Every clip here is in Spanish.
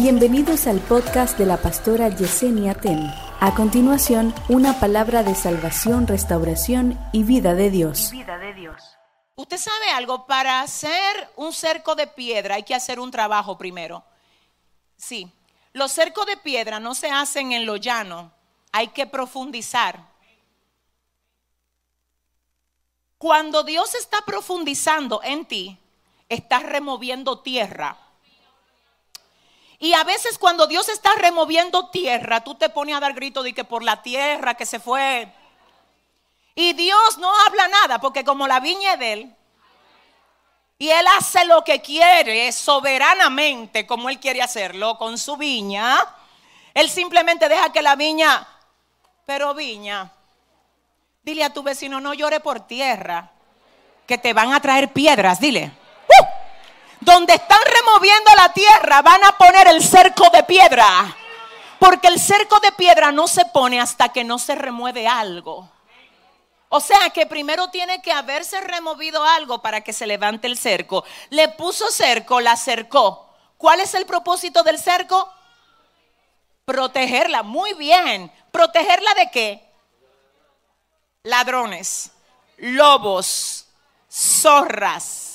Bienvenidos al podcast de la pastora Yesenia Ten. A continuación, una palabra de salvación, restauración y vida de Dios. vida de Dios. Usted sabe algo, para hacer un cerco de piedra hay que hacer un trabajo primero. Sí, los cercos de piedra no se hacen en lo llano, hay que profundizar. Cuando Dios está profundizando en ti, está removiendo tierra. Y a veces cuando Dios está removiendo tierra, tú te pones a dar grito de que por la tierra que se fue. Y Dios no habla nada, porque como la viña es de Él, y Él hace lo que quiere soberanamente, como Él quiere hacerlo con su viña, Él simplemente deja que la viña, pero viña, dile a tu vecino, no llore por tierra, que te van a traer piedras, dile donde están removiendo la tierra, van a poner el cerco de piedra. Porque el cerco de piedra no se pone hasta que no se remueve algo. O sea que primero tiene que haberse removido algo para que se levante el cerco. Le puso cerco, la cercó. ¿Cuál es el propósito del cerco? Protegerla. Muy bien. ¿Protegerla de qué? Ladrones, lobos, zorras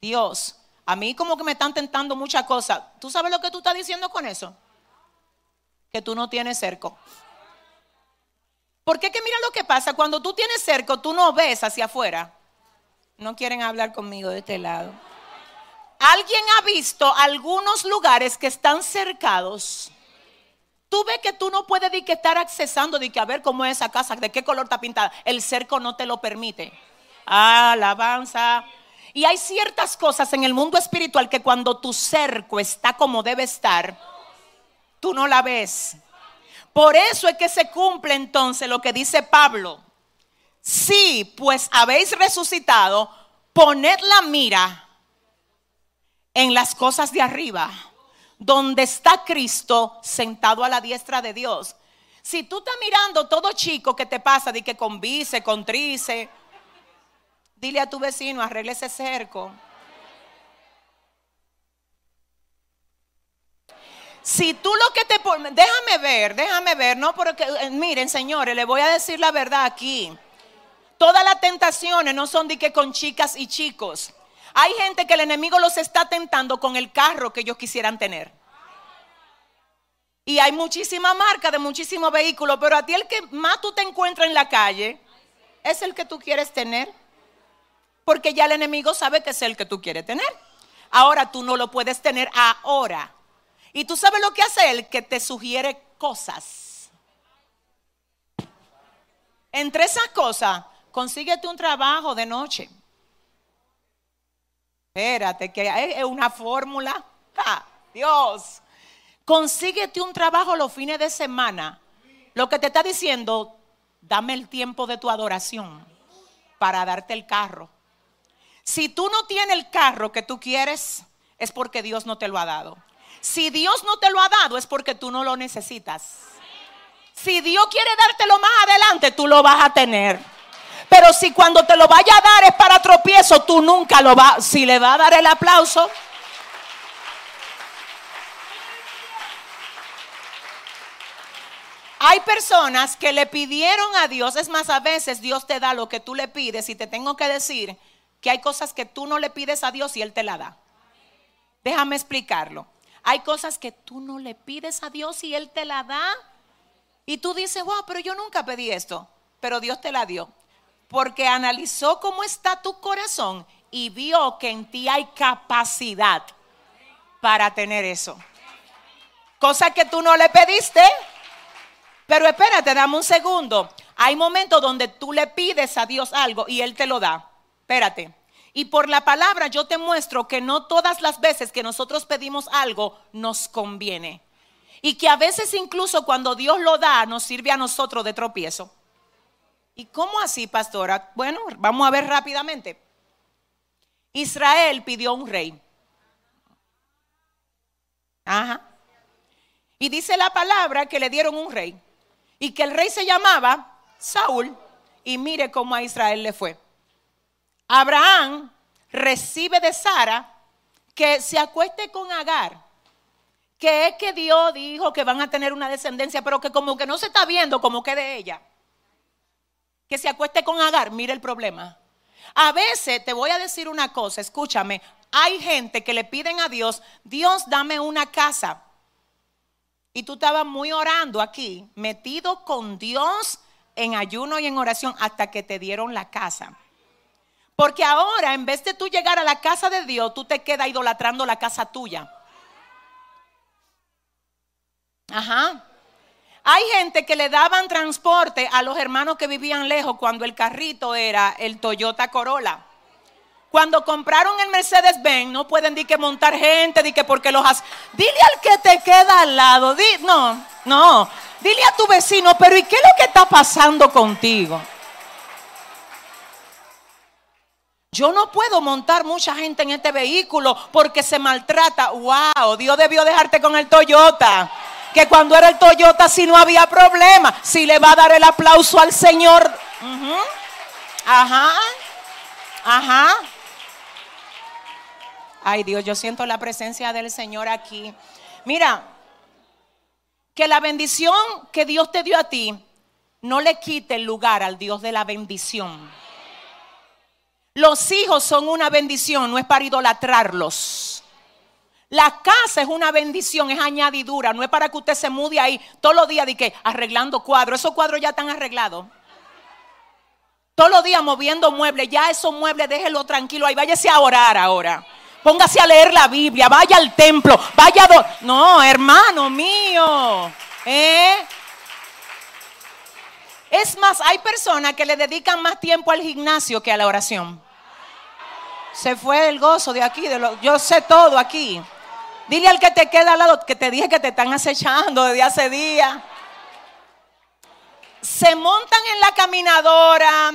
Dios, a mí como que me están tentando muchas cosas. ¿Tú sabes lo que tú estás diciendo con eso? Que tú no tienes cerco. Porque que mira lo que pasa, cuando tú tienes cerco, tú no ves hacia afuera. No quieren hablar conmigo de este lado. ¿Alguien ha visto algunos lugares que están cercados? Tú ves que tú no puedes que estar accesando, de que a ver cómo es esa casa, de qué color está pintada. El cerco no te lo permite. Alabanza. Y hay ciertas cosas en el mundo espiritual que cuando tu cerco está como debe estar, tú no la ves. Por eso es que se cumple entonces lo que dice Pablo. Sí, pues habéis resucitado, poned la mira en las cosas de arriba, donde está Cristo sentado a la diestra de Dios. Si tú estás mirando todo chico que te pasa, de que con vice, con trice, Dile a tu vecino, arregle ese cerco. Si tú lo que te pones, déjame ver, déjame ver, no porque, eh, miren señores, le voy a decir la verdad aquí. Todas las tentaciones no son de que con chicas y chicos. Hay gente que el enemigo los está tentando con el carro que ellos quisieran tener. Y hay muchísima marca de muchísimos vehículos, pero a ti el que más tú te encuentras en la calle es el que tú quieres tener porque ya el enemigo sabe que es el que tú quieres tener. Ahora tú no lo puedes tener ahora. Y tú sabes lo que hace él, que te sugiere cosas. Entre esas cosas, consíguete un trabajo de noche. Espérate, que es una fórmula. Dios. Consíguete un trabajo los fines de semana. Lo que te está diciendo, dame el tiempo de tu adoración para darte el carro. Si tú no tienes el carro que tú quieres, es porque Dios no te lo ha dado. Si Dios no te lo ha dado, es porque tú no lo necesitas. Si Dios quiere dártelo más adelante, tú lo vas a tener. Pero si cuando te lo vaya a dar es para tropiezo, tú nunca lo vas. Si le va a dar el aplauso. Hay personas que le pidieron a Dios, es más, a veces Dios te da lo que tú le pides y te tengo que decir que hay cosas que tú no le pides a Dios y Él te la da. Déjame explicarlo. Hay cosas que tú no le pides a Dios y Él te la da. Y tú dices, wow, pero yo nunca pedí esto. Pero Dios te la dio. Porque analizó cómo está tu corazón y vio que en ti hay capacidad para tener eso. Cosa que tú no le pediste. Pero espérate, dame un segundo. Hay momentos donde tú le pides a Dios algo y Él te lo da. Espérate. Y por la palabra yo te muestro que no todas las veces que nosotros pedimos algo nos conviene. Y que a veces incluso cuando Dios lo da nos sirve a nosotros de tropiezo. ¿Y cómo así, pastora? Bueno, vamos a ver rápidamente. Israel pidió un rey. Ajá. Y dice la palabra que le dieron un rey. Y que el rey se llamaba Saúl. Y mire cómo a Israel le fue. Abraham recibe de Sara que se acueste con Agar, que es que Dios dijo que van a tener una descendencia, pero que como que no se está viendo como que de ella. Que se acueste con Agar, mire el problema. A veces te voy a decir una cosa, escúchame, hay gente que le piden a Dios, Dios dame una casa. Y tú estabas muy orando aquí, metido con Dios en ayuno y en oración hasta que te dieron la casa. Porque ahora, en vez de tú llegar a la casa de Dios, tú te quedas idolatrando la casa tuya. Ajá. Hay gente que le daban transporte a los hermanos que vivían lejos cuando el carrito era el Toyota Corolla. Cuando compraron el Mercedes Benz, no pueden decir que montar gente, di que porque los has. Dile al que te queda al lado, di, no, no. Dile a tu vecino, pero ¿y qué es lo que está pasando contigo? Yo no puedo montar mucha gente en este vehículo porque se maltrata. Wow, Dios debió dejarte con el Toyota. Que cuando era el Toyota si no había problema. Si le va a dar el aplauso al Señor. Ajá. Ajá. Ay Dios, yo siento la presencia del Señor aquí. Mira, que la bendición que Dios te dio a ti no le quite el lugar al Dios de la bendición. Los hijos son una bendición, no es para idolatrarlos. La casa es una bendición, es añadidura, no es para que usted se mude ahí todos los días que arreglando cuadros. Esos cuadros ya están arreglados. Todos los días moviendo muebles, ya esos muebles déjelo tranquilo ahí, váyase a orar ahora. Póngase a leer la Biblia, vaya al templo, vaya a... No, hermano mío. ¿eh? Es más, hay personas que le dedican más tiempo al gimnasio que a la oración. Se fue el gozo de aquí, de lo, yo sé todo aquí. Dile al que te queda al lado que te dije que te están acechando desde hace días. Se montan en la caminadora,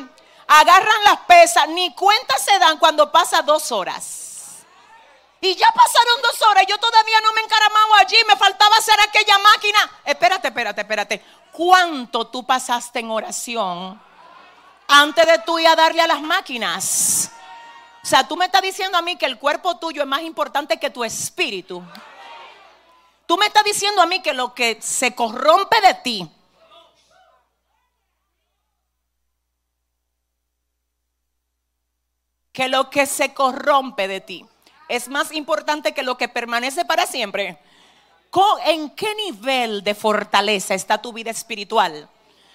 agarran las pesas, ni cuenta se dan cuando pasa dos horas. Y ya pasaron dos horas, yo todavía no me encaramaba allí, me faltaba hacer aquella máquina. Espérate, espérate, espérate. ¿Cuánto tú pasaste en oración antes de tú ir a darle a las máquinas? O sea, tú me estás diciendo a mí que el cuerpo tuyo es más importante que tu espíritu. Tú me estás diciendo a mí que lo que se corrompe de ti que lo que se corrompe de ti es más importante que lo que permanece para siempre. ¿En qué nivel de fortaleza está tu vida espiritual?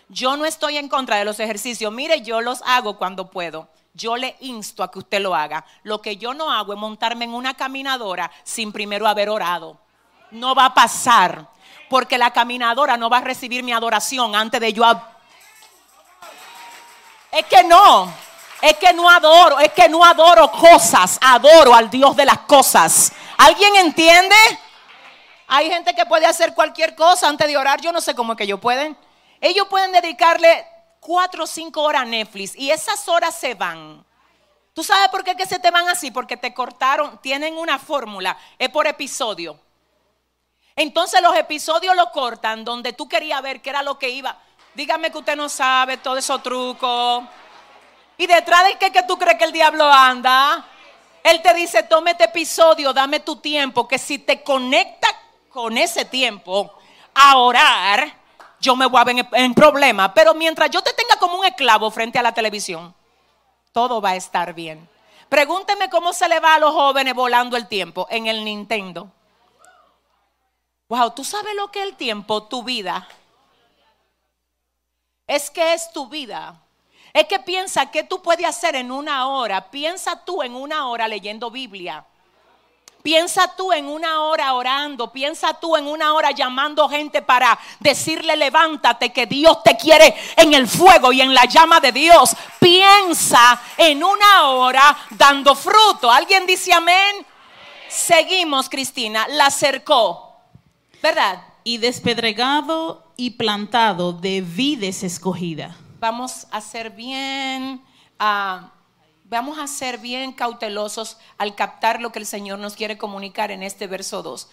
Yo no estoy en contra de los ejercicios. Mire, yo los hago cuando puedo. Yo le insto a que usted lo haga. Lo que yo no hago es montarme en una caminadora sin primero haber orado. No va a pasar. Porque la caminadora no va a recibir mi adoración antes de yo. Es que no. Es que no adoro, es que no adoro cosas, adoro al Dios de las cosas. ¿Alguien entiende? Hay gente que puede hacer cualquier cosa antes de orar, yo no sé cómo es que ellos pueden. Ellos pueden dedicarle cuatro o cinco horas Netflix y esas horas se van. ¿Tú sabes por qué se te van así? Porque te cortaron, tienen una fórmula, es por episodio. Entonces los episodios lo cortan donde tú querías ver qué era lo que iba. Dígame que usted no sabe todo esos trucos. ¿Y detrás de qué que tú crees que el diablo anda? Él te dice, tome este episodio, dame tu tiempo, que si te conecta con ese tiempo a orar, yo me voy a ver en, problema. Pero mientras yo te tenga como un esclavo frente a la televisión, todo va a estar bien. Pregúnteme cómo se le va a los jóvenes volando el tiempo en el Nintendo. Wow, ¿tú sabes lo que es el tiempo? Tu vida. Es que es tu vida. Es que piensa que tú puedes hacer en una hora. Piensa tú en una hora leyendo Biblia. Piensa tú en una hora orando, piensa tú en una hora llamando gente para decirle levántate que Dios te quiere en el fuego y en la llama de Dios. Piensa en una hora dando fruto. ¿Alguien dice amén? Seguimos, Cristina, la cercó, ¿verdad? Y despedregado y plantado de vides escogida vamos a ser bien, ah, vamos a ser bien cautelosos al captar lo que el Señor nos quiere comunicar en este verso 2.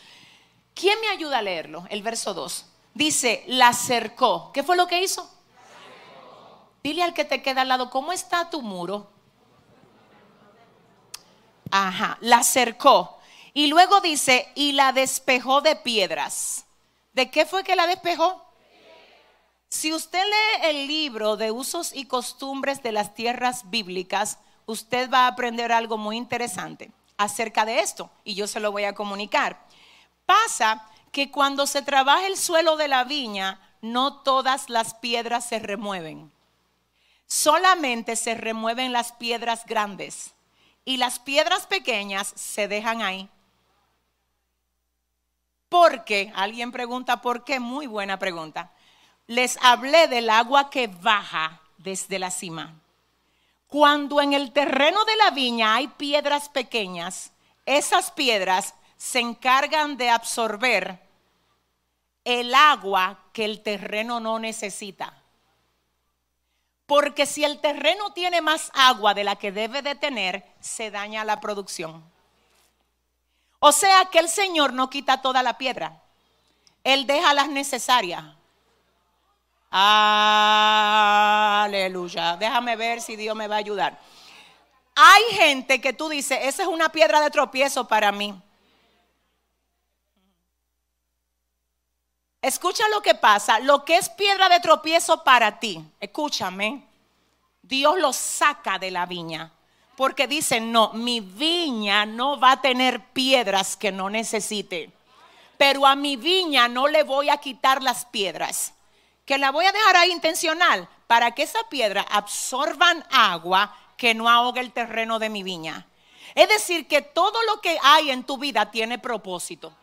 ¿Quién me ayuda a leerlo? El verso 2. Dice, la acercó. ¿Qué fue lo que hizo? Dile al que te queda al lado, ¿cómo está tu muro? Ajá, la acercó. Y luego dice, y la despejó de piedras. ¿De qué fue que la despejó? Si usted lee el libro de usos y costumbres de las tierras bíblicas, usted va a aprender algo muy interesante acerca de esto y yo se lo voy a comunicar. Pasa que cuando se trabaja el suelo de la viña, no todas las piedras se remueven. Solamente se remueven las piedras grandes y las piedras pequeñas se dejan ahí. Porque, alguien pregunta, ¿por qué? Muy buena pregunta. Les hablé del agua que baja desde la cima. Cuando en el terreno de la viña hay piedras pequeñas, esas piedras se encargan de absorber el agua que el terreno no necesita. Porque si el terreno tiene más agua de la que debe de tener, se daña la producción. O sea que el Señor no quita toda la piedra. Él deja las necesarias. Aleluya. Déjame ver si Dios me va a ayudar. Hay gente que tú dices, esa es una piedra de tropiezo para mí. Escucha lo que pasa. Lo que es piedra de tropiezo para ti, escúchame, Dios lo saca de la viña. Porque dice, no, mi viña no va a tener piedras que no necesite. Pero a mi viña no le voy a quitar las piedras. Que la voy a dejar ahí intencional para que esa piedra absorban agua que no ahogue el terreno de mi viña. Es decir, que todo lo que hay en tu vida tiene propósito.